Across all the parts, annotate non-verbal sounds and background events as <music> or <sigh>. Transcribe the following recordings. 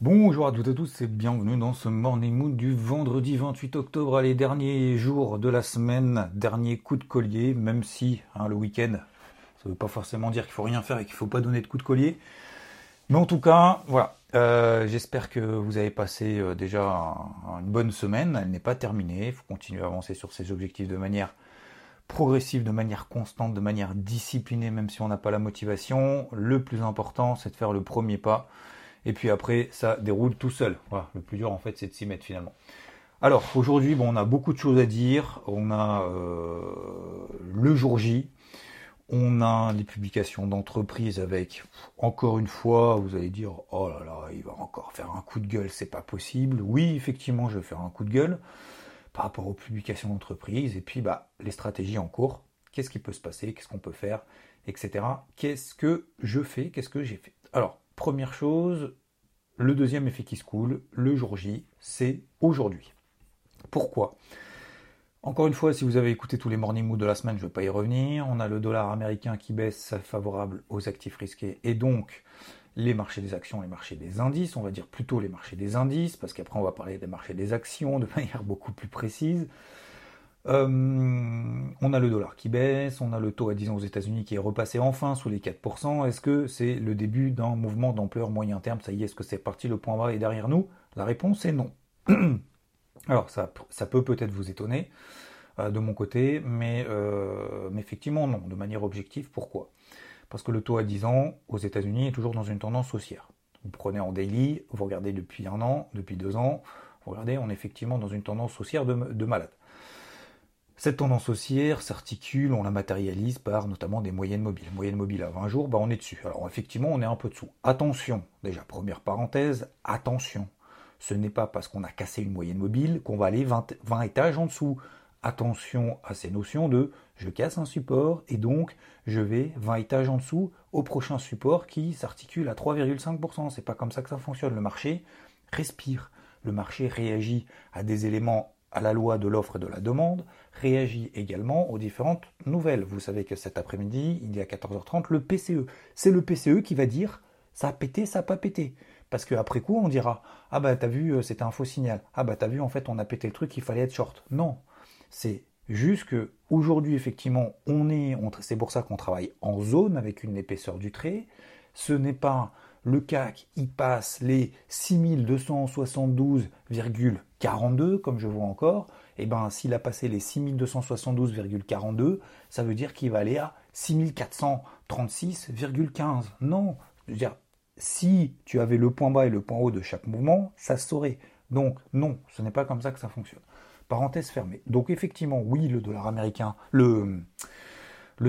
Bonjour à toutes et à tous et bienvenue dans ce Morning Mood du vendredi 28 octobre. Allez, dernier jour de la semaine, dernier coup de collier, même si hein, le week-end, ça ne veut pas forcément dire qu'il faut rien faire et qu'il ne faut pas donner de coup de collier. Mais en tout cas, voilà. Euh, j'espère que vous avez passé euh, déjà une bonne semaine. Elle n'est pas terminée. Il faut continuer à avancer sur ces objectifs de manière progressive, de manière constante, de manière disciplinée, même si on n'a pas la motivation. Le plus important, c'est de faire le premier pas. Et puis après, ça déroule tout seul. Voilà. Le plus dur, en fait, c'est de s'y mettre finalement. Alors, aujourd'hui, bon, on a beaucoup de choses à dire. On a euh, le jour J. On a des publications d'entreprises avec, encore une fois, vous allez dire, oh là là, il va encore faire un coup de gueule, c'est pas possible. Oui, effectivement, je vais faire un coup de gueule par rapport aux publications d'entreprises et puis bah, les stratégies en cours. Qu'est-ce qui peut se passer, qu'est-ce qu'on peut faire, etc. Qu'est-ce que je fais, qu'est-ce que j'ai fait? Alors, première chose, le deuxième effet qui se coule, le jour J, c'est aujourd'hui. Pourquoi? Encore une fois, si vous avez écouté tous les morning moods de la semaine, je ne vais pas y revenir. On a le dollar américain qui baisse, favorable aux actifs risqués, et donc les marchés des actions, les marchés des indices, on va dire plutôt les marchés des indices, parce qu'après on va parler des marchés des actions de <laughs> manière beaucoup plus précise. Euh, on a le dollar qui baisse, on a le taux à 10 ans aux États-Unis qui est repassé enfin sous les 4%. Est-ce que c'est le début d'un mouvement d'ampleur moyen terme? Ça y est, est-ce que c'est parti, le point bas est derrière nous? La réponse est non. <clears throat> Alors ça, peut peut-être vous étonner euh, de mon côté, mais, euh, mais, effectivement non, de manière objective. Pourquoi? Parce que le taux à 10 ans aux États-Unis est toujours dans une tendance haussière. Vous prenez en daily, vous regardez depuis un an, depuis deux ans, vous regardez, on est effectivement dans une tendance haussière de malade. Cette tendance haussière s'articule, on la matérialise par notamment des moyennes mobiles. Moyenne mobile à 20 jours, bah on est dessus. Alors effectivement, on est un peu dessous. Attention, déjà, première parenthèse, attention ce n'est pas parce qu'on a cassé une moyenne mobile qu'on va aller 20, étages en dessous. Attention à ces notions de je casse un support et donc je vais 20 étages en dessous au prochain support qui s'articule à 3,5%. C'est pas comme ça que ça fonctionne. Le marché respire. Le marché réagit à des éléments à la loi de l'offre et de la demande, réagit également aux différentes nouvelles. Vous savez que cet après-midi, il y a 14h30, le PCE. C'est le PCE qui va dire ça a pété, ça n'a pas pété. Parce qu'après coup, on dira Ah bah t'as vu, euh, c'était un faux signal. Ah bah t'as vu, en fait, on a pété le truc, il fallait être short. Non. C'est juste que aujourd'hui, effectivement, on est. c'est pour ça qu'on travaille en zone avec une épaisseur du trait. Ce n'est pas le CAC, il passe les 6272,42, comme je vois encore. Et eh bien, s'il a passé les 6272,42, ça veut dire qu'il va aller à 6436,15. Non, je veux dire, si tu avais le point bas et le point haut de chaque mouvement, ça se saurait. Donc non, ce n'est pas comme ça que ça fonctionne. Parenthèse fermée. Donc effectivement, oui, le dollar américain, le,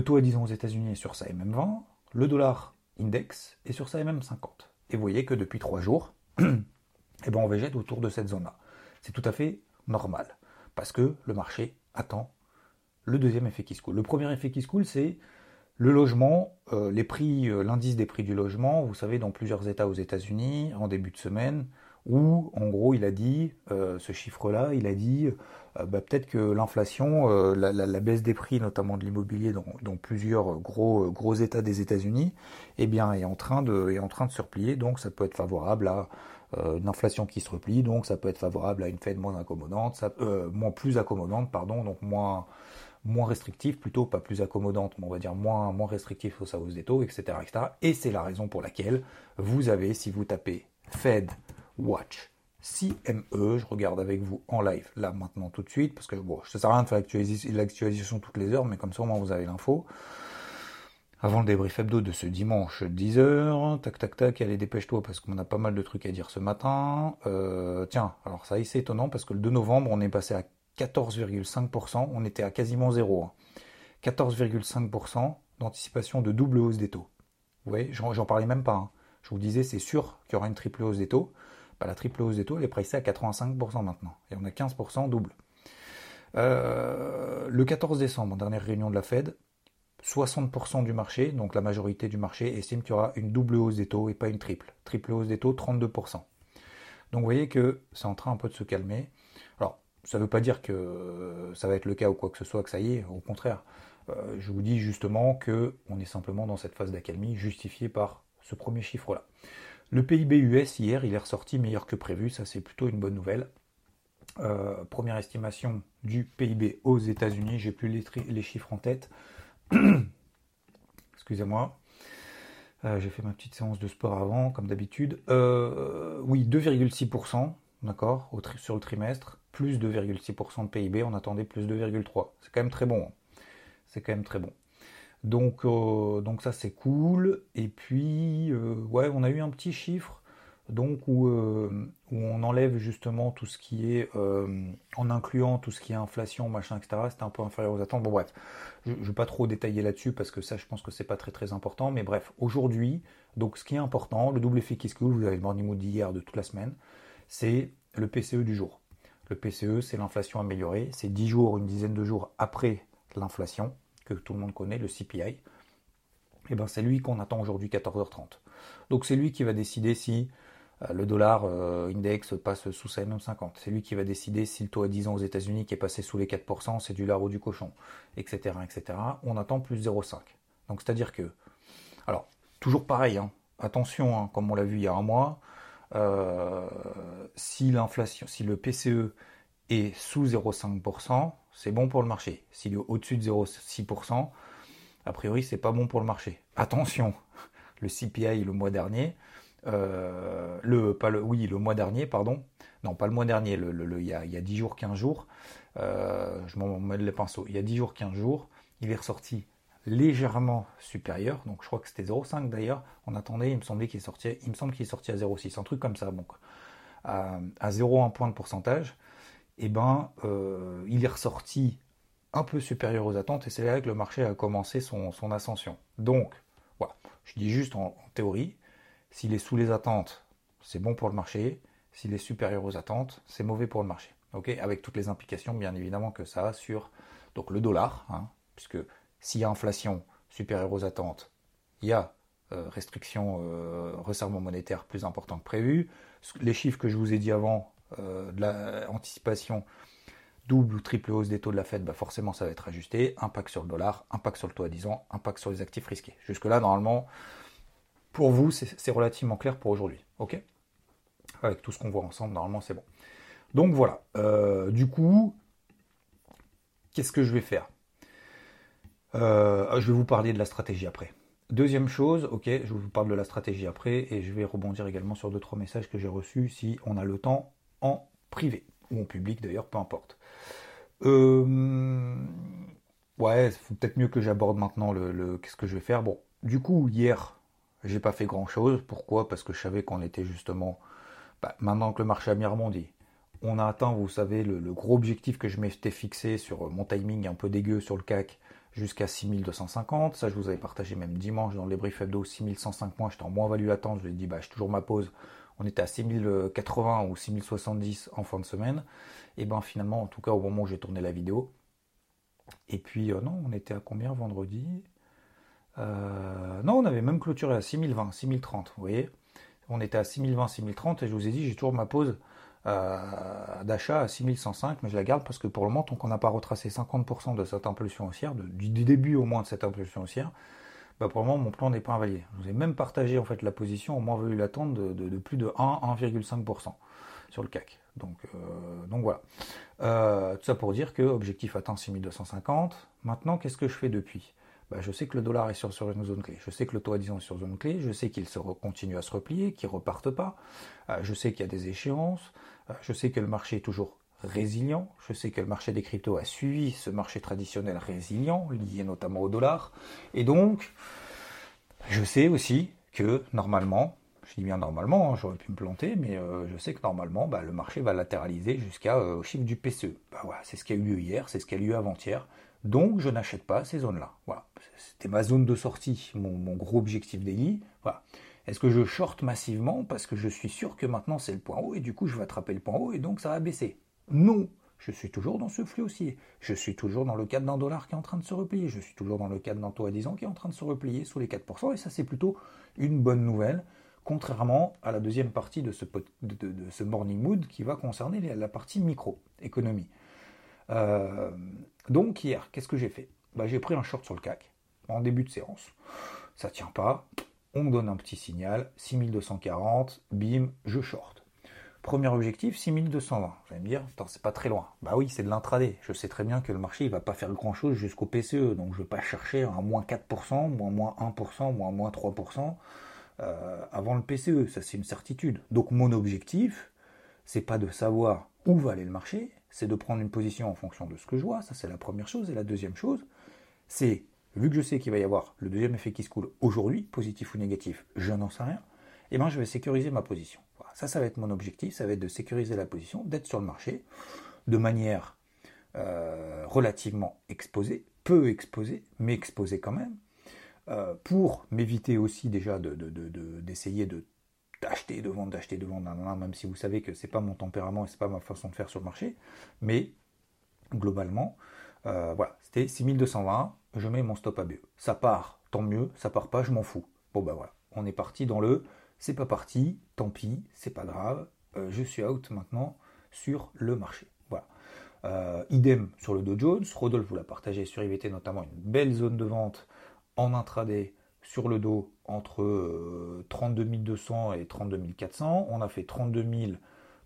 taux à 10 ans aux États-Unis est sur sa MM20, le dollar index est sur sa MM50. Et vous voyez que depuis trois jours, <clears throat> eh ben on végète autour de cette zone-là. C'est tout à fait normal, parce que le marché attend le deuxième effet qui se coule. Le premier effet qui se coule, c'est le logement, euh, euh, l'indice des prix du logement, vous savez, dans plusieurs États aux États-Unis, en début de semaine, où en gros il a dit, euh, ce chiffre-là, il a dit bah, peut-être que l'inflation, la, baisse des prix, notamment de l'immobilier dans, plusieurs gros, gros États des États-Unis, eh bien, est en, train de, est en train de se replier, donc ça peut être favorable à une inflation qui se replie, donc ça peut être favorable à une Fed moins accommodante, ça, moins plus accommodante, pardon, donc moins moins restrictive, plutôt pas plus accommodante, mais on va dire moins, moins restrictif aux hausse des taux, etc., etc. Et c'est la raison pour laquelle vous avez, si vous tapez Fed Watch CME, je regarde avec vous en live, là maintenant tout de suite, parce que bon, ça sert à rien de faire l'actualisation toutes les heures, mais comme ça au moins vous avez l'info. Avant le débrief hebdo de ce dimanche 10h, tac tac tac, allez dépêche-toi parce qu'on a pas mal de trucs à dire ce matin. Euh, tiens, alors ça c'est étonnant parce que le 2 novembre on est passé à 14,5%, on était à quasiment zéro. 14,5% hein. d'anticipation de double hausse des taux. Vous voyez, j'en parlais même pas. Hein. Je vous disais, c'est sûr qu'il y aura une triple hausse des taux. Bah, la triple hausse des taux, elle est pricée à 85% maintenant. Et on a 15% double. Euh, le 14 décembre, dernière réunion de la Fed, 60% du marché, donc la majorité du marché, estime qu'il y aura une double hausse des taux et pas une triple. Triple hausse des taux, 32%. Donc vous voyez que c'est en train un peu de se calmer. Alors, ça ne veut pas dire que ça va être le cas ou quoi que ce soit, que ça y est, au contraire. Euh, je vous dis justement que on est simplement dans cette phase d'accalmie justifiée par ce premier chiffre-là. Le PIB US hier, il est ressorti meilleur que prévu, ça c'est plutôt une bonne nouvelle. Euh, première estimation du PIB aux États-Unis, j'ai plus les, chiffres en tête. <clears throat> Excusez-moi. Euh, j'ai fait ma petite séance de sport avant, comme d'habitude. oui, 2,6%, d'accord, sur le trimestre, plus 2,6% de PIB, on attendait plus 2,3%. C'est quand même très bon. Hein c'est quand même très bon. Donc, euh, donc ça c'est cool. Et puis, euh, ouais, on a eu un petit chiffre donc où, euh, où, on enlève justement tout ce qui est en incluant tout ce qui est inflation, machin, etc. C'était un peu inférieur aux attentes. Bon bref, je ne vais pas trop détailler là-dessus parce que ça je pense que c'est pas très très important. Mais bref, aujourd'hui, donc ce qui est important, le double effet qui se coule, vous avez le morning mood d'hier de toute la semaine, c'est le PCE du jour. Le PCE, c'est l'inflation améliorée. C'est 10 jours, une dizaine de jours après l'inflation, que tout le monde connaît, le CPI, et eh ben c'est lui qu'on attend aujourd'hui 14h30. Donc c'est lui qui va décider si euh, le dollar euh, index passe sous sa 50 C'est lui qui va décider si le taux à 10 ans aux États-Unis qui est passé sous les 4%, c'est du lard ou du cochon, etc. etc. On attend plus 0,5. Donc c'est-à-dire que, alors, toujours pareil, hein, attention, hein, comme on l'a vu il y a un mois, euh, si l'inflation, si le PCE est sous 0,5%, c'est bon pour le marché. S'il est au-dessus de 0,6%, a priori, c'est pas bon pour le marché. Attention, <laughs> le CPI le mois dernier, euh, le, oui, le mois dernier, pardon, non, pas le mois dernier, il, y a, il, y a, 10 jours, 15 jours, euh, je m'en mets les pinceaux, il y a 10 jours, 15 jours, il est ressorti légèrement supérieur, donc je crois que c'était 0,5 d'ailleurs, on attendait, il me semblait qu'il sortait, il me semble qu'il est sorti à 0,6, un truc comme ça, donc à, à 0,1 point de pourcentage, eh ben, euh, il est ressorti un peu supérieur aux attentes et c'est là que le marché a commencé son, ascension. Donc, voilà, je dis juste en, théorie, s'il est sous les attentes, c'est bon pour le marché. S'il est supérieur aux attentes, c'est mauvais pour le marché. Avec toutes les implications, bien évidemment, que ça a sur donc, le dollar, hein, puisque s'il y a inflation supérieure aux attentes, il y a euh, restriction, euh, resserrement monétaire plus important que prévu. Les chiffres que je vous ai dit avant euh, de l'anticipation double ou triple hausse des taux de la Fed, bah forcément ça va être ajusté. Impact sur le dollar, impact sur le taux à 10 ans, impact sur les actifs risqués. Jusque-là, normalement, pour vous, c'est relativement clair pour aujourd'hui. OK? Avec tout ce qu'on voit ensemble, normalement, c'est bon. Donc voilà. Euh, du coup, qu'est-ce que je vais faire? Euh, Je vais vous parler de la stratégie après. Deuxième chose, ok, je vous parle de la stratégie après et je vais rebondir également sur deux trois messages que j'ai reçus si on a le temps en privé, ou en public d'ailleurs, peu importe. Euh, ouais, peut-être mieux que j'aborde maintenant le, qu'est-ce que je vais faire? Bon, du coup, hier, j'ai pas fait grand chose. Pourquoi? Parce que je savais qu'on était justement. Bah, maintenant que le marché a mis rebondi, on a atteint, vous savez, le, gros objectif que je m'étais fixé sur mon timing un peu dégueu sur le CAC jusqu'à 6250. Ça, je vous avais partagé même dimanche dans les briefs hebdo 6105 points. J'étais en moins value latente. Je lui ai dit, bah, j'ai toujours ma pause on était à 6080 ou 6070 en fin de semaine. Et ben finalement, en tout cas au moment où j'ai tourné la vidéo. Et puis euh, non, on était à combien? Vendredi? Euh, Non, on avait même clôturé à 6020, 6030, vous voyez On était à 6020, 6030 et je vous ai dit, j'ai toujours ma pause euh, d'achat à 6105, mais je la garde parce que pour le moment, tant qu'on n'a pas retracé 50% de cette impulsion haussière, du début au moins de cette impulsion haussière, bah, pour le moment, mon plan n'est pas invalidé. Je vous ai même partagé en fait la position au moins voulu l'attendre de, plus de 1, 1,5% sur le CAC. Donc, euh, voilà. Tout ça pour dire que objectif atteint 6250. Maintenant, qu'est-ce que je fais depuis? Bah, je sais que le dollar est sur, une zone clé. Je sais que le taux à 10 ans est sur zone clé. Je sais qu'il continue à se replier, qu'il ne reparte pas. Euh, je sais qu'il y a des échéances. je sais que le marché est toujours résilient. Je sais que le marché des cryptos a suivi ce marché traditionnel résilient, lié notamment au dollar. Et donc, je sais aussi que normalement, je dis bien normalement, hein, j'aurais pu me planter, mais euh, je sais que normalement, bah, le marché va latéraliser jusqu'à euh, au chiffre du PCE. Bah, c'est ce qui a eu lieu hier, c'est ce qui a eu lieu avant-hier. Donc je n'achète pas ces zones-là. Voilà. C'était ma zone de sortie, mon, gros objectif daily. Voilà. Est-ce que je short massivement parce que je suis sûr que maintenant c'est le point haut et du coup je vais attraper le point haut et donc ça va baisser? Non, je suis toujours dans ce flux haussier. Je suis toujours dans le cadre d'un dollar qui est en train de se replier. Je suis toujours dans le cadre d'un taux à 10 ans qui est en train de se replier sous les 4%. Et ça, c'est plutôt une bonne nouvelle, contrairement à la deuxième partie de ce, de, ce morning mood qui va concerner la partie micro-économie. Euh, donc hier, qu'est-ce que j'ai fait? Bah, J'ai pris un short sur le CAC en début de séance. Ça tient pas. On me donne un petit signal, 6240, bim, je short. Premier objectif, 6220. Vous allez me dire, c'est pas très loin. Bah oui, c'est de l'intraday. Je sais très bien que le marché, il va pas faire grand chose jusqu'au PCE. Donc je vais pas chercher un moins 4%, moins moins 1%, moins moins 3% euh, avant le PCE. Ça, c'est une certitude. Donc mon objectif, c'est pas de savoir où va aller le marché, c'est de prendre une position en fonction de ce que je vois. Ça, c'est la première chose. Et la deuxième chose, c'est, vu que je sais qu'il va y avoir le deuxième effet qui se coule aujourd'hui, positif ou négatif, je n'en sais rien, et eh ben je vais sécuriser ma position. Ça, ça va être mon objectif, ça va être de sécuriser la position, d'être sur le marché de manière euh, relativement exposée, peu exposée, mais exposée quand même, euh, pour m'éviter aussi déjà d'essayer de, d'acheter, de, vendre, d'acheter, de vendre, même si vous savez que c'est pas mon tempérament et c'est pas ma façon de faire sur le marché, mais globalement, euh, voilà, c'était 6220, je mets mon stop à BE. Ça part, tant mieux, ça part pas, je m'en fous. Bon ben voilà, on est parti dans le c'est pas parti, tant pis, c'est pas grave, euh, je suis out maintenant sur le marché. Voilà. Euh, idem sur le Dow Jones, Rodolphe vous l'a partagé sur IVT notamment une belle zone de vente en intraday sur le Dow entre 32 euh, 200 et 32 400. On a fait 32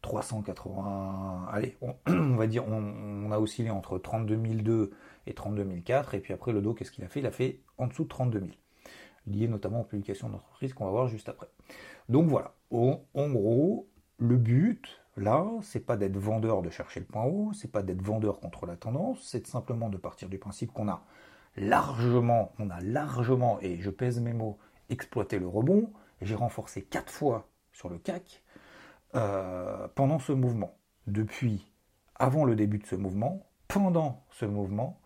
380. Allez, <clears throat> on, va dire, on, a oscillé entre 32 200 et 32 400. Et puis après, le Dow, qu'est-ce qu'il a fait? Il a fait en dessous de 32 000 liées notamment aux publications d'entreprise qu'on va voir juste après. Donc voilà, en, gros, le but, là, c'est pas d'être vendeur de chercher le point haut, c'est pas d'être vendeur contre la tendance, c'est simplement de partir du principe qu'on a largement, on a largement, et je pèse mes mots, exploité le rebond. J'ai renforcé quatre fois sur le CAC euh, pendant ce mouvement. Depuis avant le début de ce mouvement, pendant ce mouvement,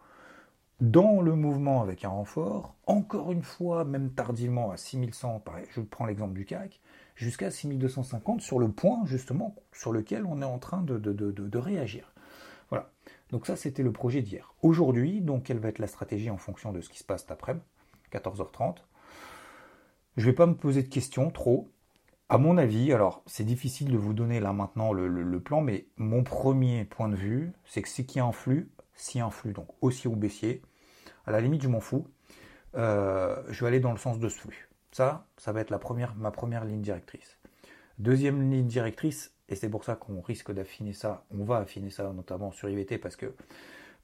dans le mouvement avec un renfort, encore une fois, même tardivement à 6100, pareil, je prends l'exemple du CAC, jusqu'à 6250 sur le point justement sur lequel on est en train de, de, réagir. Donc ça, c'était le projet d'hier. Aujourd'hui, donc, quelle va être la stratégie en fonction de ce qui se passe cet après-midi, 14h30 Je ne vais pas me poser de questions trop. À mon avis, alors c'est difficile de vous donner là maintenant le, plan, mais mon premier point de vue, c'est que ce qui influe, si un flux, donc haussier ou baissier, à la limite je m'en fous, euh, je vais aller dans le sens de ce flux. Ça, ça va être ma première ligne directrice. Deuxième ligne directrice, et c'est pour ça qu'on risque d'affiner ça, on va affiner ça notamment sur IVT parce que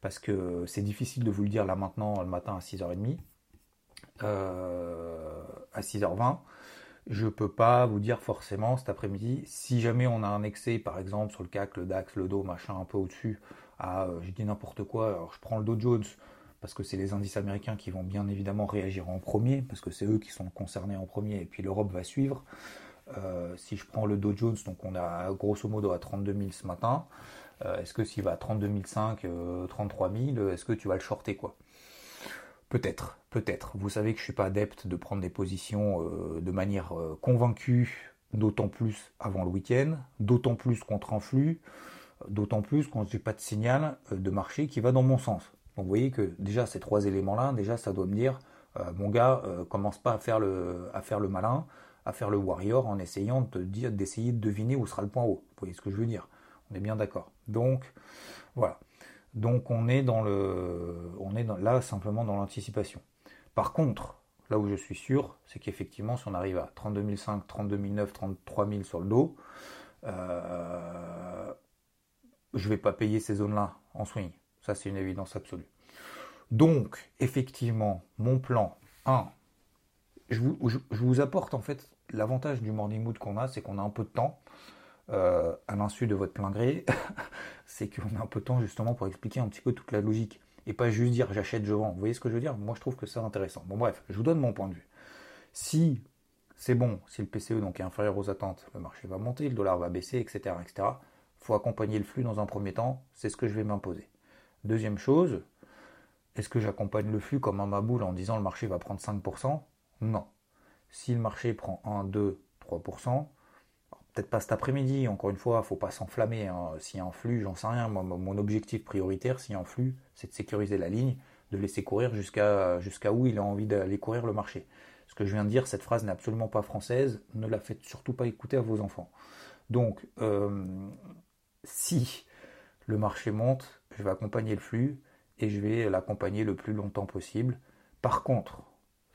parce que c'est difficile de vous le dire là maintenant le matin à 6h30, euh, à 6h20. Je ne peux pas vous dire forcément cet après-midi, si jamais on a un excès, par exemple sur le CAC, le DAX, le DO, machin un peu au-dessus, à, euh, je dis n'importe quoi, alors je prends le Dow Jones, parce que c'est les indices américains qui vont bien évidemment réagir en premier, parce que c'est eux qui sont concernés en premier, et puis l'Europe va suivre. Euh, si je prends le Dow Jones, donc on a grosso modo à 32 000 ce matin, euh, est-ce que s'il va à 32 500, 33 000, est-ce que tu vas le shorter quoi? Peut-être, peut-être. Vous savez que je suis pas adepte de prendre des positions de manière convaincue, d'autant plus avant le week-end, d'autant plus contre un flux. D'autant plus quand j'ai pas de signal euh, de marché qui va dans mon sens. Donc vous voyez que déjà ces trois éléments-là, déjà ça doit me dire, euh, mon gars, euh, commence pas à faire le malin, à faire le warrior en essayant de te dire, d'essayer de deviner où sera le point haut. Vous voyez ce que je veux dire? On est bien d'accord. Donc voilà. Donc on est dans le, on est là simplement dans l'anticipation. Par contre, là où je suis sûr, c'est qu'effectivement, si on arrive à 32 500, 32 900, 33 000 sur le dos, euh, je ne vais pas payer ces zones-là en swing. Ça, c'est une évidence absolue. Donc, effectivement, mon plan 1, je vous, apporte en fait l'avantage du morning mood qu'on a, c'est qu'on a un peu de temps, euh, à l'insu de votre plein gré, <laughs> c'est qu'on a un peu de temps justement pour expliquer un petit peu toute la logique. Et pas juste dire j'achète, je vends. Vous voyez ce que je veux dire? Moi, je trouve que c'est intéressant. Bon, bref, je vous donne mon point de vue. Si c'est bon, si le PCE donc est inférieur aux attentes, le marché va monter, le dollar va baisser, etc., etc faut accompagner le flux dans un premier temps, c'est ce que je vais m'imposer. Deuxième chose, Est-ce que j'accompagne le flux comme un maboule en disant le marché va prendre 5% Non. Si le marché prend 1, 2, 3%, peut-être pas cet après-midi, encore une fois, il ne faut pas s'enflammer. Hein. S'il y a un flux, j'en sais rien. mon objectif prioritaire, s'il y a un flux, c'est de sécuriser la ligne, de laisser courir jusqu'à où il a envie d'aller courir le marché. Ce que je viens de dire, cette phrase n'est absolument pas française, ne la faites surtout pas écouter à vos enfants. Donc, euh, si le marché monte, je vais accompagner le flux et je vais l'accompagner le plus longtemps possible. Par contre,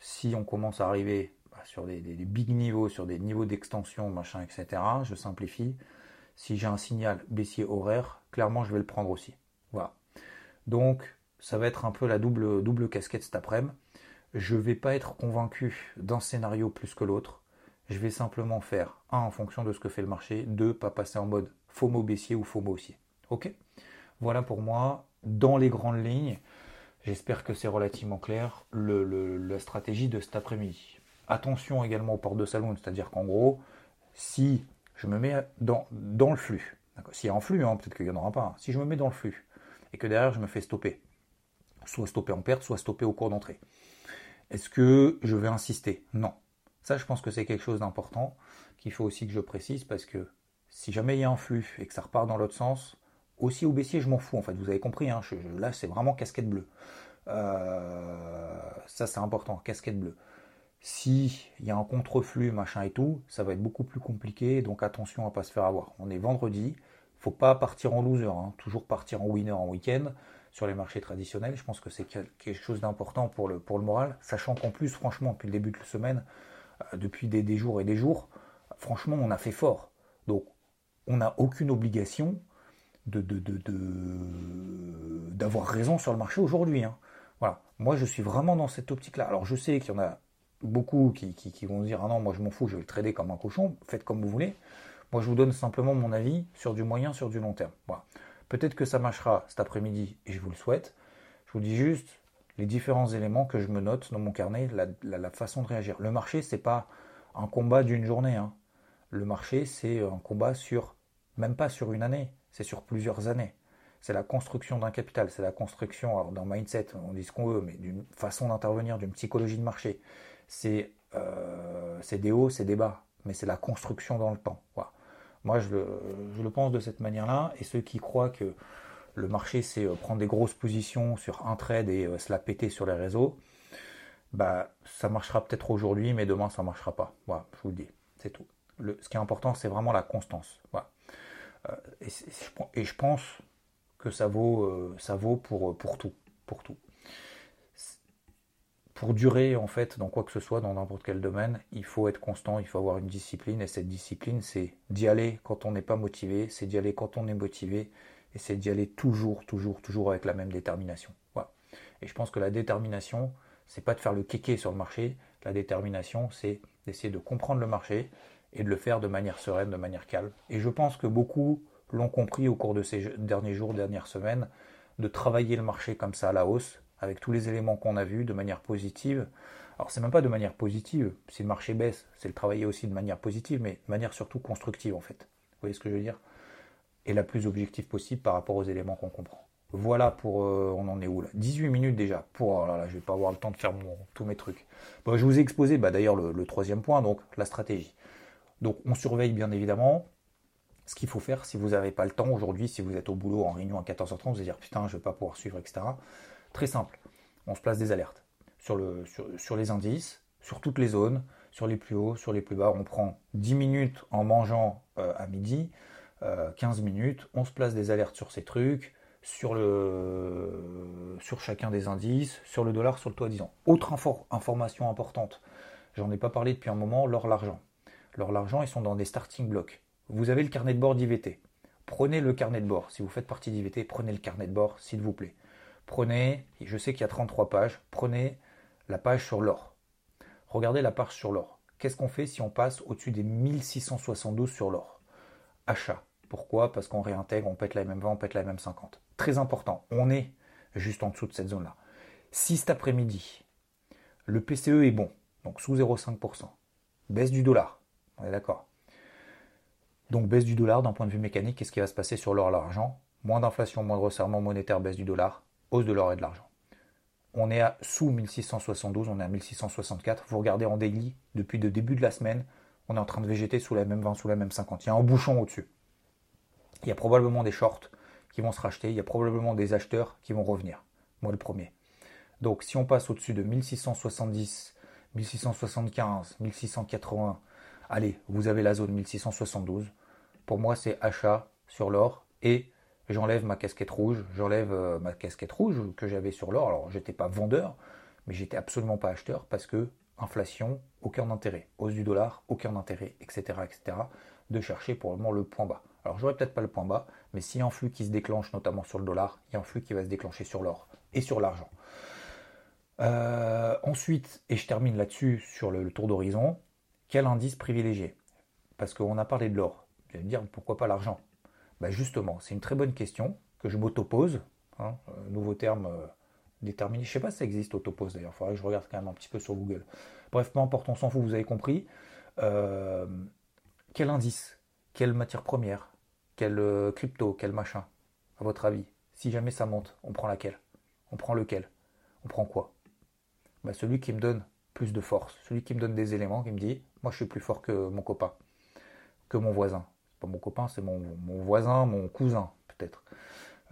si on commence à arriver sur des, big niveaux, sur des niveaux d'extension, machin, etc., je simplifie. Si j'ai un signal baissier horaire, clairement, je vais le prendre aussi. Voilà. Donc, ça va être un peu la double, double casquette cet après-midi. Je ne vais pas être convaincu d'un scénario plus que l'autre. Je vais simplement faire, un, en fonction de ce que fait le marché, deux, pas passer en mode FOMO baissier ou FOMO haussier. Ok? Voilà pour moi, dans les grandes lignes, j'espère que c'est relativement clair, la stratégie de cet après-midi. Attention également au port de salon, c'est-à-dire qu'en gros, si je me mets dans, le flux, s'il y a un flux, hein, peut-être qu'il n'y en aura pas, si je me mets dans le flux et que derrière je me fais stopper, soit stopper en perte, soit stopper au cours d'entrée, est-ce que je vais insister? Non. Ça, je pense que c'est quelque chose d'important qu'il faut aussi que je précise parce que si jamais il y a un flux et que ça repart dans l'autre sens, aussi au baissier, je m'en fous en fait. Vous avez compris, hein, là c'est vraiment casquette bleue. Euh, ça c'est important, casquette bleue. Si il y a un contre-flux, machin et tout, ça va être beaucoup plus compliqué, donc attention à ne pas se faire avoir. On est vendredi, faut pas partir en loser, hein. toujours partir en winner en week-end sur les marchés traditionnels. Je pense que c'est quelque chose d'important pour le, pour le moral, sachant qu'en plus, franchement, depuis le début de la semaine, euh, depuis des, jours et des jours, franchement, on a fait fort. Donc, on n'a aucune obligation de, d'avoir raison sur le marché aujourd'hui. Hein. Voilà. Moi, je suis vraiment dans cette optique-là. Alors, je sais qu'il y en a beaucoup qui, vont dire Ah non, moi je m'en fous, je vais le trader comme un cochon. Faites comme vous voulez. Moi, je vous donne simplement mon avis sur du moyen, sur du long terme. Voilà. Peut-être que ça marchera cet après-midi et je vous le souhaite. Je vous dis juste les différents éléments que je me note dans mon carnet, la, façon de réagir. Le marché, c'est pas un combat d'une journée. Hein. Le marché, c'est un combat sur, même pas sur une année, c'est sur plusieurs années. C'est la construction d'un capital, c'est la construction d'un mindset, on dit ce qu'on veut, mais d'une façon d'intervenir, d'une psychologie de marché. C'est euh, des hauts, c'est des bas, mais c'est la construction dans le temps. Moi, je le, pense de cette manière-là. Et ceux qui croient que le marché, c'est euh, prendre des grosses positions sur un trade et euh, se la péter sur les réseaux, bah, ça marchera peut-être aujourd'hui, mais demain, ça ne marchera pas. Voilà, je vous le dis, c'est tout. ce qui est important, c'est vraiment la constance. Et, je pense que ça vaut, ça vaut pour tout. Pour tout pour durer en fait dans quoi que ce soit, dans n'importe quel domaine, il faut être constant, il faut avoir une discipline. Et cette discipline, c'est d'y aller quand on n'est pas motivé, c'est d'y aller quand on est motivé, et c'est d'y aller toujours, toujours, toujours avec la même détermination. Et je pense que la détermination, c'est pas de faire le kéké sur le marché. La détermination, c'est d'essayer de comprendre le marché et de le faire de manière sereine, de manière calme. Et je pense que beaucoup l'ont compris au cours de ces derniers jours, dernières semaines, de travailler le marché comme ça à la hausse, avec tous les éléments qu'on a vus de manière positive. Alors c'est même pas de manière positive, si le marché baisse, c'est le travailler aussi de manière positive, mais de manière surtout constructive en fait. Vous voyez ce que je veux dire? Et la plus objective possible par rapport aux éléments qu'on comprend. Voilà pour euh, on en est où là? 18 minutes déjà. Pour oh là, là, je vais pas avoir le temps de faire tous mes trucs. Bon, je vous ai exposé bah, d'ailleurs le, troisième point, donc la stratégie. Donc on surveille bien évidemment. Ce qu'il faut faire si vous n'avez pas le temps aujourd'hui, si vous êtes au boulot en réunion à 14h30, vous allez dire putain je vais pas pouvoir suivre, etc. Très simple. On se place des alertes sur, le, sur, les indices, sur toutes les zones, sur les plus hauts, sur les plus bas. On prend 10 minutes en mangeant euh, à midi, 15 euh, minutes, on se place des alertes sur ces trucs, sur chacun des indices, sur le dollar, sur le toit disant. Autre information importante, j'en ai pas parlé depuis un moment, l'or, l'argent. L'or, l'argent, ils sont dans des starting blocks. Vous avez le carnet de bord d'IVT. Prenez le carnet de bord. Si vous faites partie d'IVT, prenez le carnet de bord, s'il vous plaît prenez, je sais qu'il y a 33 pages, prenez la page sur l'or. Regardez la page sur l'or. Qu'est-ce qu'on fait si on passe au-dessus des 1672 sur l'or? Achat. Pourquoi? Parce qu'on réintègre, on pète la MM20, on pète la MM50. Très important, on est juste en dessous de cette zone-là. Si cet après-midi, le PCE est bon, donc sous 0,5%, baisse du dollar, on est d'accord? Donc baisse du dollar d'un point de vue mécanique, qu'est-ce qui va se passer sur l'or? L'argent Moins d'inflation, moins de resserrement monétaire, baisse du dollar, hausse de l'or et de l'argent. on est à sous 1672, on est à 1664. Vous regardez en daily, depuis le début de la semaine, on est en train de végéter sous la même 20, sous la même 50. Il y a un bouchon au-dessus. Il y a probablement des shorts qui vont se racheter, il y a probablement des acheteurs qui vont revenir. Moi le premier. Donc si on passe au-dessus de 1670, 1675, 1680, allez, vous avez la zone 1672. Pour moi, c'est achat sur l'or et j'enlève ma casquette rouge, j'enlève euh, ma casquette rouge que j'avais sur l'or. Alors, j'étais pas vendeur, mais j'étais absolument pas acheteur parce que inflation, aucun intérêt. Hausse du dollar, aucun intérêt, etc., etc. De chercher pour le moment le point bas. Alors, j'aurais peut-être pas le point bas, mais s'il y a un flux qui se déclenche, notamment sur le dollar, il y a un flux qui va se déclencher sur l'or et sur l'argent. Euh, ensuite, et je termine là-dessus sur le, tour d'horizon, quel indice privilégié Parce qu'on a parlé de l'or. Vous allez me dire pourquoi pas l'argent? Bah, Justement, c'est une très bonne question que je m'autopose. Hein, euh, nouveau terme euh, déterminé. Je ne sais pas si ça existe autopose d'ailleurs. Il faudrait que je regarde quand même un petit peu sur Google. Bref, peu importe, on s'en fout, vous avez compris. quel indice Quelle matière première Quel crypto Quel machin À votre avis Si jamais ça monte, on prend laquelle? On prend lequel? On prend quoi? Bah, celui qui me donne plus de force, celui qui me donne des éléments, qui me dit, moi je suis plus fort que mon copain, que mon voisin. Pas mon copain, c'est mon, voisin, mon cousin peut-être.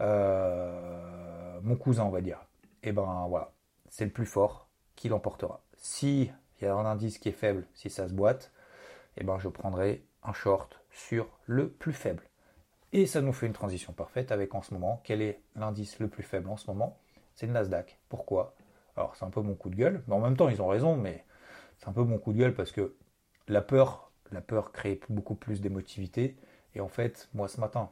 Euh, mon cousin, on va dire. Et eh ben voilà, c'est le plus fort qui l'emportera. Si il y a un indice qui est faible, si ça se boite, et eh ben je prendrai un short sur le plus faible. Et ça nous fait une transition parfaite avec en ce moment, quel est l'indice le plus faible en ce moment? C'est le Nasdaq. Pourquoi? Alors c'est un peu mon coup de gueule, mais en même temps ils ont raison, mais c'est un peu mon coup de gueule parce que la peur, la peur crée beaucoup plus d'émotivité. Et en fait, moi ce matin,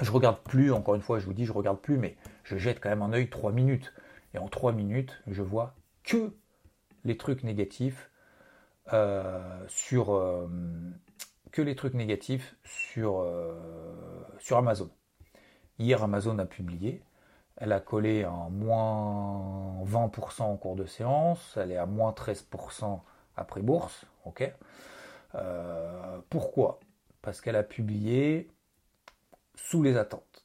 je regarde plus, encore une fois, je vous dis, je regarde plus, mais je jette quand même un œil 3 minutes. Et en 3 minutes, je vois que les trucs négatifs euh, sur euh, les trucs négatifs sur, euh, sur Amazon. Hier, Amazon a publié elle a collé en moins 20% en cours de séance, elle est à moins 13% après bourse. ok euh, pourquoi? Parce qu'elle a publié sous les attentes.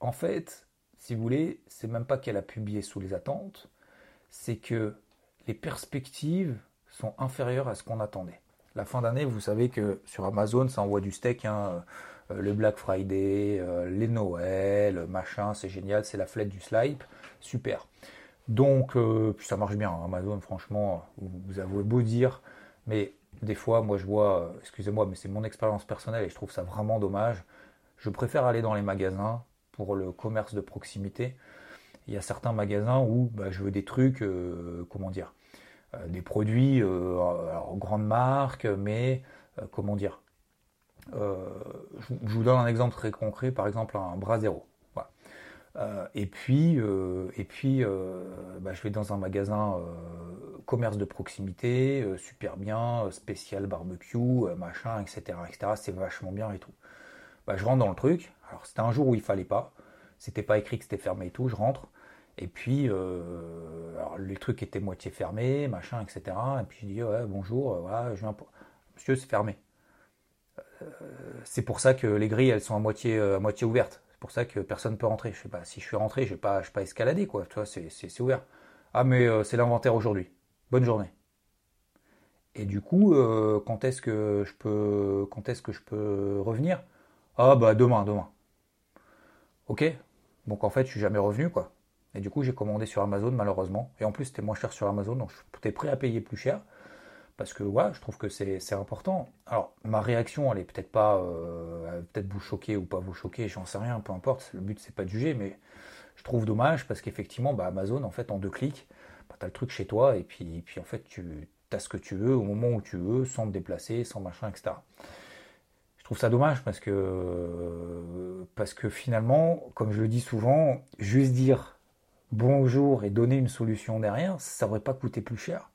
En fait, si vous voulez, c'est même pas qu'elle a publié sous les attentes, c'est que les perspectives sont inférieures à ce qu'on attendait. La fin d'année, vous savez que sur Amazon, ça envoie du steak. Hein, euh, le Black Friday, euh, les Noël, machin, c'est génial, c'est la flette du slide, super. Donc, puis ça marche bien, hein, Amazon, franchement, vous, avez beau dire, mais des fois, moi je vois, excusez-moi, mais c'est mon expérience personnelle et je trouve ça vraiment dommage. Je préfère aller dans les magasins pour le commerce de proximité. Il y a certains magasins où bah, je veux des trucs, comment dire, des produits, alors, grandes marques, mais comment dire, euh, je, vous donne un exemple très concret, par exemple un bras. Euh, et puis, euh, et puis bah, je vais dans un magasin commerce de proximité, super bien, spécial barbecue, machin, etc. etc. C'est vachement bien et tout. Bah, je rentre dans le truc. Alors c'était un jour où il fallait pas. C'était pas écrit que c'était fermé et tout. Je rentre. Et puis, alors, les trucs étaient moitié fermés, machin, etc. Et puis je dis ouais, bonjour, voilà, je viens pour... Monsieur, c'est fermé c'est pour ça que les grilles elles sont à moitié, euh, à moitié ouvertes. Pour ça que personne ne peut rentrer. Je sais pas, si je suis rentré, je vais pas, pas quoi. Tu vois, c'est ouvert. Ah mais euh, c'est l'inventaire aujourd'hui. Bonne journée. Et du coup, euh, quand est-ce que je peux, est-ce que je revenir? Ah bah demain, demain. Ok. Donc en fait, je suis jamais revenu quoi. Et du coup, j'ai commandé sur Amazon malheureusement. Et en plus, c'était moins cher sur Amazon, donc j'étais prêt à payer plus cher parce que ouais, je trouve que c'est important. Alors, ma réaction, elle est peut-être pas, euh, peut-être vous choquer ou pas vous choquer, j'en sais rien, peu importe. Le but, c'est pas de juger, mais je trouve dommage parce qu'effectivement, bah, Amazon, en fait, en deux clics, bah, tu as le truc chez toi et puis, en fait, tu as ce que tu veux au moment où tu veux, sans te déplacer, sans machin, etc. Je trouve ça dommage parce que, parce que finalement, comme je le dis souvent, juste dire bonjour et donner une solution derrière, ça aurait pas coûté plus cher.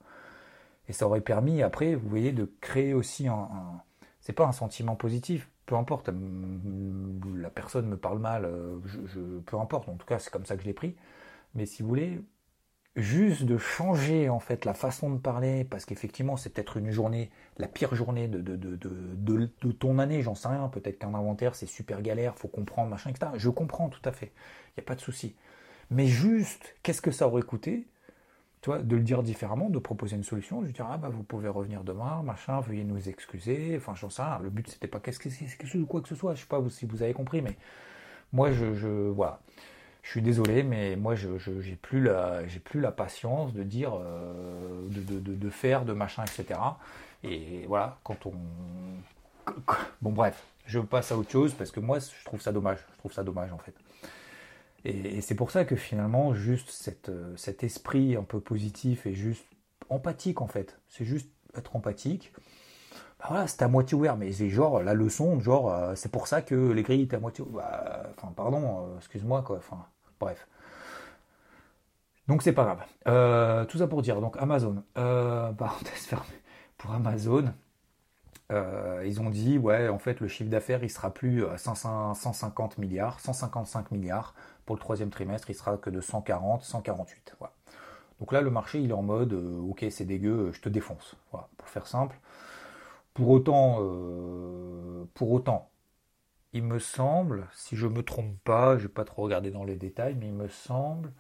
Et ça aurait permis, après, vous voyez, de créer aussi un. c'est pas un sentiment positif, peu importe, la personne me parle mal, euh, je, peu importe, en tout cas, c'est comme ça que je l'ai pris. Mais si vous voulez, juste de changer en fait la façon de parler, parce qu'effectivement, c'est peut-être une journée, la pire journée de, de, de, de ton année, j'en sais rien. Peut-être qu'un inventaire, c'est super galère, faut comprendre, machin, etc. Je comprends tout à fait, il n'y a pas de souci. Mais juste, qu'est-ce que ça aurait coûté? Tu vois, de le dire différemment, de proposer une solution, de lui dire ah bah vous pouvez revenir demain, machin, veuillez nous excuser, enfin j'en sais rien. Le but c'était pas qu'est-ce que quoi que ce soit, je sais pas si vous avez compris, mais moi je, je voilà, je suis désolé, mais moi je j'ai plus la j'ai plus la patience de dire euh, de, de, de, faire de machin etc. Et voilà quand on bon bref, je passe à autre chose parce que moi je trouve ça dommage, je trouve ça dommage en fait. Et, c'est pour ça que finalement, juste euh, cet esprit un peu positif et juste empathique en fait, c'est juste être empathique. Bah voilà, c'est à moitié ouvert, mais c'est genre la leçon, genre euh, c'est pour ça que les grilles étaient à moitié bah, enfin, pardon, euh, excuse-moi quoi, enfin, bref. Donc c'est pas grave. tout ça pour dire, donc Amazon, <laughs> parenthèse fermée, pour Amazon, ils ont dit, ouais, en fait, le chiffre d'affaires, il sera plus à 150 milliards, 155 milliards, pour le troisième trimestre, il sera que de 140, 148. Voilà. Donc là, le marché, il est en mode, euh, ok, c'est dégueu, je te défonce. Voilà, pour faire simple. Pour autant, euh, pour autant, il me semble, si je me trompe pas, je ne vais pas trop regarder dans les détails, mais il me semble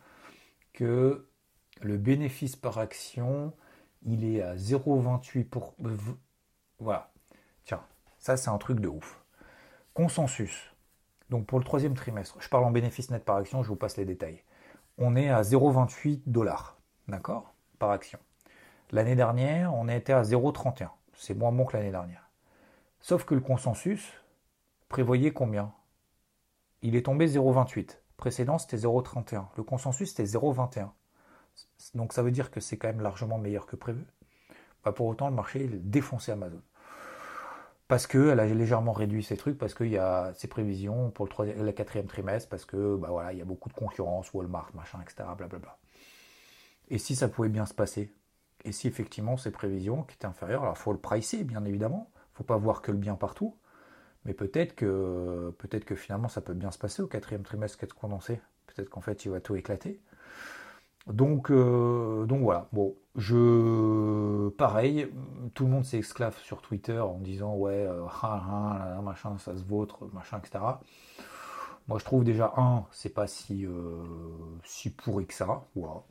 que le bénéfice par action, il est à 0,28 pour... Voilà. Tiens, ça c'est un truc de ouf. Consensus. Donc pour le troisième trimestre, je parle en bénéfice net par action, je vous passe les détails. On est à 0,28 dollars, d'accord, par action. L'année dernière, on était à 0,31. C'est moins bon que l'année dernière. Sauf que le consensus prévoyait combien? Il est tombé 0,28. Précédent, c'était 0,31. Le consensus, c'était 0,21. Donc ça veut dire que c'est quand même largement meilleur que prévu. Bah, pour autant, le marché est défoncé Amazon parce qu'elle a légèrement réduit ses trucs, parce qu'il y a ses prévisions pour le, troisième, le quatrième trimestre, parce que bah voilà, il y a beaucoup de concurrence, Walmart, machin, etc. Blablabla. Et si ça pouvait bien se passer? Et si effectivement ces prévisions qui étaient inférieures, alors il faut le pricer bien évidemment, faut pas voir que le bien partout, mais peut-être que peut-être que finalement ça peut bien se passer au quatrième trimestre qu'être condensé. Peut-être qu'en fait il va tout éclater. Donc, euh, donc voilà. Bon, je pareil, tout le monde s'esclave sur Twitter en disant ouais, euh, <laughs> machin, ça se vautre, machin, etc. Moi, je trouve déjà un, c'est pas si euh, si pourri que ça. Voilà.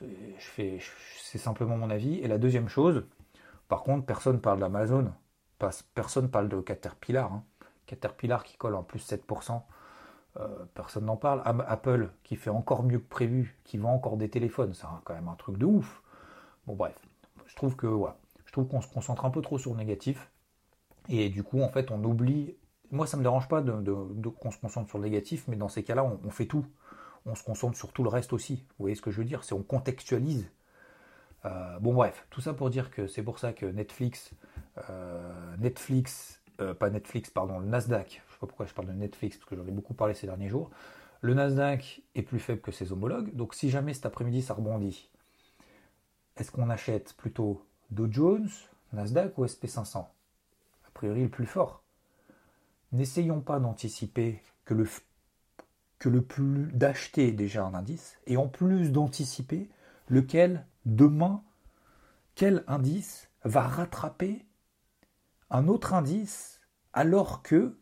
Je fais, c'est simplement mon avis. Et la deuxième chose, par contre, personne parle d'Amazon, personne parle de Caterpillar. Hein. Caterpillar qui colle en plus 7%. Euh, personne n'en parle. Apple qui fait encore mieux que prévu, qui vend encore des téléphones, c'est quand même un truc de ouf. Bon bref, je trouve que voilà, je trouve qu'on se concentre un peu trop sur le négatif et du coup en fait on oublie. Moi ça me dérange pas qu'on se concentre sur le négatif, mais dans ces cas-là on, fait tout. On se concentre sur tout le reste aussi. Vous voyez ce que je veux dire? C'est on contextualise. Euh, bon bref, tout ça pour dire que c'est pour ça que Netflix, euh, Netflix, pas Netflix, pardon, le Nasdaq sais pas pourquoi je parle de Netflix, parce que j'en ai beaucoup parlé ces derniers jours. Le Nasdaq est plus faible que ses homologues, donc si jamais cet après-midi ça rebondit, est-ce qu'on achète plutôt Dow Jones, Nasdaq ou SP500 A priori le plus fort. N'essayons pas d'anticiper que le, que le plus d'acheter déjà un indice, et en plus d'anticiper lequel demain, quel indice va rattraper un autre indice alors que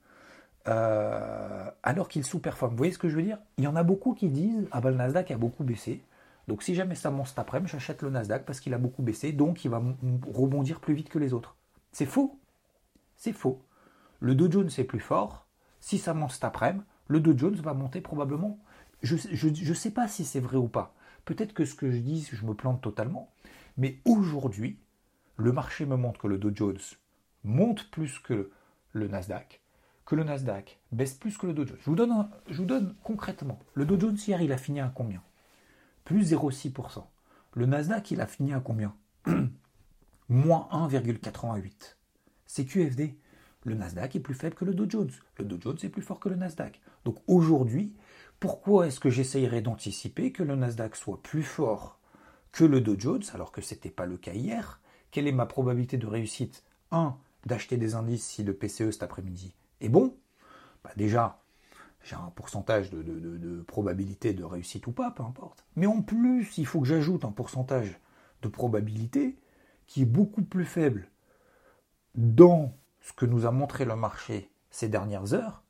euh, alors qu'il sous-performe. Vous voyez ce que je veux dire? Il y en a beaucoup qui disent Ah ben le Nasdaq a beaucoup baissé. Donc si jamais ça monte cet après-midi, j'achète le Nasdaq parce qu'il a beaucoup baissé, donc il va rebondir plus vite que les autres. C'est faux. C'est faux. Le Dow Jones est plus fort. Si ça monte cet après-midi, le Dow Jones va monter probablement. Je ne sais pas si c'est vrai ou pas. Peut-être que ce que je dis, je me plante totalement. Mais aujourd'hui, le marché me montre que le Dow Jones monte plus que le Nasdaq que le Nasdaq baisse plus que le Dow Jones. Je vous donne, concrètement. Le Dow Jones hier, il a fini à combien? Plus 0,6%. Le Nasdaq, il a fini à combien <clears throat> Moins 1,88. C'est QFD. Le Nasdaq est plus faible que le Dow Jones. Le Dow Jones est plus fort que le Nasdaq. Donc aujourd'hui, pourquoi est-ce que j'essayerais d'anticiper que le Nasdaq soit plus fort que le Dow Jones alors que ce n'était pas le cas hier? Quelle est ma probabilité de réussite? 1. D'acheter des indices si le PCE cet après-midi et bon, bah déjà, j'ai un pourcentage de, probabilité de réussite ou pas, peu importe. Mais en plus, il faut que j'ajoute un pourcentage de probabilité qui est beaucoup plus faible dans ce que nous a montré le marché ces dernières heures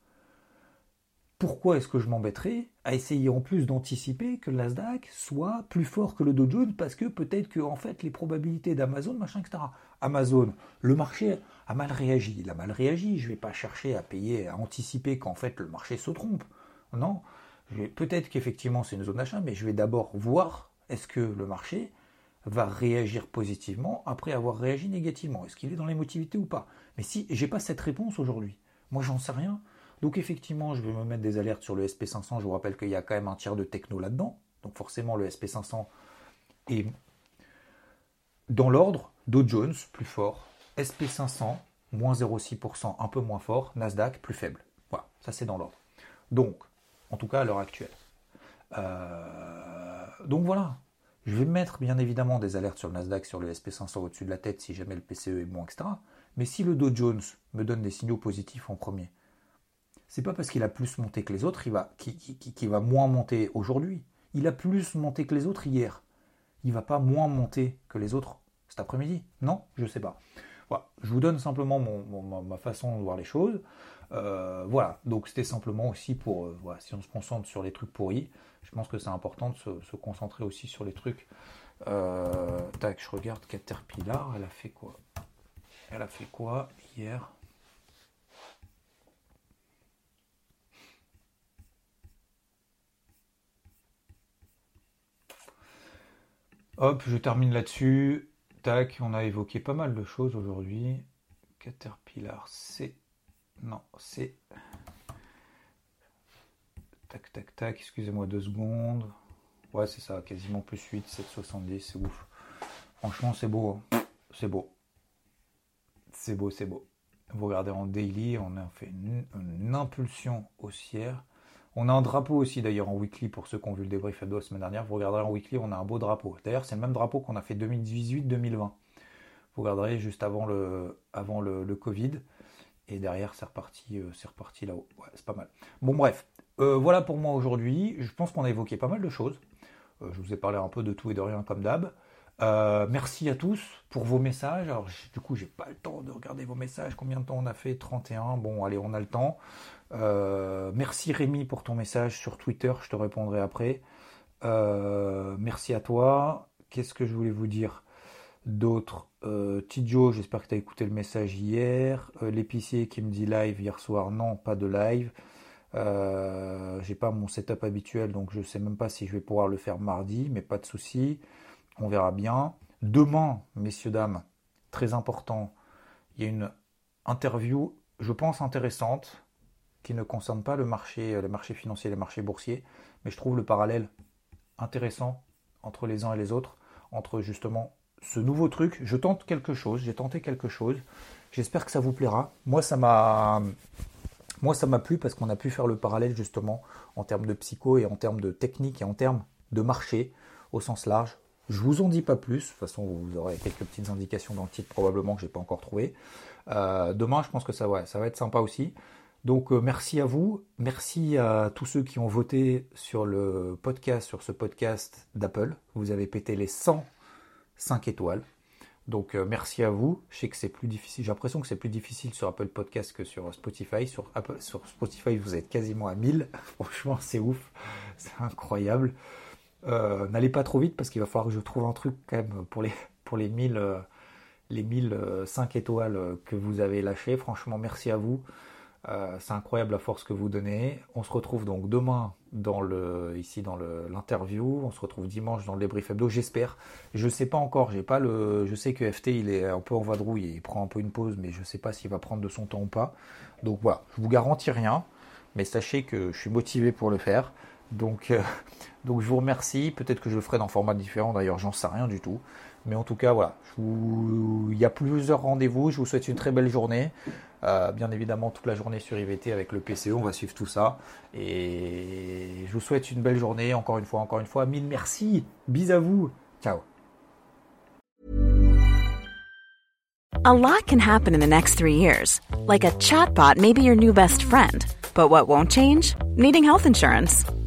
pourquoi est-ce que je m'embêterais à essayer en plus d'anticiper que le soit plus fort que le Dow parce que peut-être que en fait les probabilités d'Amazon, machin, etc. Amazon, le marché a mal réagi. Il a mal réagi. Je ne vais pas chercher à payer, à anticiper qu'en fait le marché se trompe. Non. Peut-être qu'effectivement c'est une zone d'achat, mais je vais d'abord voir est-ce que le marché va réagir positivement après avoir réagi négativement. Est-ce qu'il est dans l'émotivité ou pas? Mais si j'ai pas cette réponse aujourd'hui, moi j'en sais rien. Donc effectivement, je vais me mettre des alertes sur le SP500. Je vous rappelle qu'il y a quand même un tiers de techno là-dedans. Donc forcément, le SP500 est dans l'ordre. Dow Jones, plus fort. SP500, moins 0,6%, un peu moins fort. Nasdaq, plus faible. Voilà, ça c'est dans l'ordre. Donc, en tout cas à l'heure actuelle. Euh, donc voilà. Je vais mettre bien évidemment des alertes sur le Nasdaq, sur le SP500 au-dessus de la tête si jamais le PCE est bon, etc. Mais si le Dow Jones me donne des signaux positifs en premier, c'est pas parce qu'il a plus monté que les autres, qu'il va moins monter aujourd'hui. Il a plus monté que les autres hier. Il va pas moins monter que les autres cet après-midi. Non, je sais pas. Je vous donne simplement ma façon de voir les choses. Euh, voilà, donc c'était simplement aussi pour, euh, voilà, si on se concentre sur les trucs pourris, je pense que c'est important de se, concentrer aussi sur les trucs. Euh, tac, je regarde Caterpillar, elle a fait quoi? Elle a fait quoi hier? Hop, je termine là-dessus. Tac, on a évoqué pas mal de choses aujourd'hui. Caterpillar, c'est. Non, c'est. Tac, tac, tac, excusez-moi deux secondes. Ouais, c'est ça, quasiment plus 8, 7,70, c'est ouf. Franchement, c'est beau. Hein. C'est beau. C'est beau, c'est beau. Vous regardez en daily, on a fait une impulsion haussière. On a un drapeau aussi d'ailleurs en weekly pour ceux qui ont vu le débrief hebdo la semaine dernière. Vous regarderez en weekly, on a un beau drapeau. D'ailleurs, c'est le même drapeau qu'on a fait 2018-2020. Vous regarderez juste avant le, Covid. Et derrière, c'est reparti, euh, reparti là-haut. C'est pas mal. Bon, bref. Euh, voilà pour moi aujourd'hui. Je pense qu'on a évoqué pas mal de choses. Euh, je vous ai parlé un peu de tout et de rien comme d'hab. Merci à tous pour vos messages. Du coup, j'ai pas le temps de regarder vos messages. Combien de temps on a fait? 31. Bon, allez, on a le temps. Euh, merci Rémi pour ton message sur Twitter, je te répondrai après. Euh, merci à toi. Qu'est-ce que je voulais vous dire d'autre? Euh, Tidjo, j'espère que tu as écouté le message hier. L'épicier qui me dit live hier soir, non, pas de live. J'ai pas mon setup habituel, donc je sais même pas si je vais pouvoir le faire mardi, mais pas de souci. On verra bien. Demain, messieurs, dames, très important, il y a une interview, je pense intéressante, qui ne concerne pas le marché, euh, les marchés financiers, les marchés boursiers, mais je trouve le parallèle intéressant entre les uns et les autres, entre justement ce nouveau truc. Je tente quelque chose, j'ai tenté quelque chose. J'espère que ça vous plaira. Moi, ça m'a, moi, ça m'a plu parce qu'on a pu faire le parallèle justement en termes de psycho et en termes de technique et en termes de marché au sens large. Je vous en dis pas plus. De toute façon, vous aurez quelques petites indications dans le titre probablement que j'ai pas encore trouvé. Euh, demain, je pense que ça, ça va être sympa aussi. Donc euh, merci à vous, merci à tous ceux qui ont voté sur le podcast, sur ce podcast d'Apple. Vous avez pété les 105 étoiles. Donc euh, merci à vous. Je que c'est plus difficile. J'ai l'impression que c'est plus difficile sur Apple Podcast que sur Spotify. Sur, sur Spotify, vous êtes quasiment à 1000. <laughs> Franchement, c'est ouf. C'est incroyable. Euh, n'allez pas trop vite parce qu'il va falloir que je trouve un truc quand même pour les, pour les 1000, les 1005 étoiles que vous avez lâchées. Franchement, merci à vous. Euh, c'est incroyable la force que vous donnez. On se retrouve donc demain dans le, ici dans l'interview. On se retrouve dimanche dans le débrief hebdo, j'espère. Je ne sais pas encore. Pas le, je sais que FT il est un peu en vadrouille il prend un peu une pause, mais je ne sais pas s'il va prendre de son temps ou pas. Donc voilà, je vous garantis rien, mais sachez que je suis motivé pour le faire. Donc, euh, donc je vous remercie. Peut-être que je le ferai dans un format différent. D'ailleurs, j'en sais rien du tout. Mais en tout cas, voilà. Il y a plusieurs rendez-vous. Je vous souhaite une très belle journée. Euh, bien évidemment, toute la journée sur IVT avec le PCE. On va suivre tout ça. Et je vous souhaite une belle journée. Encore une fois, encore une fois. Mille merci. Bis à vous. Ciao. A lot can happen in the next three years. Like a chatbot your new best friend. But what won't change? Needing health insurance.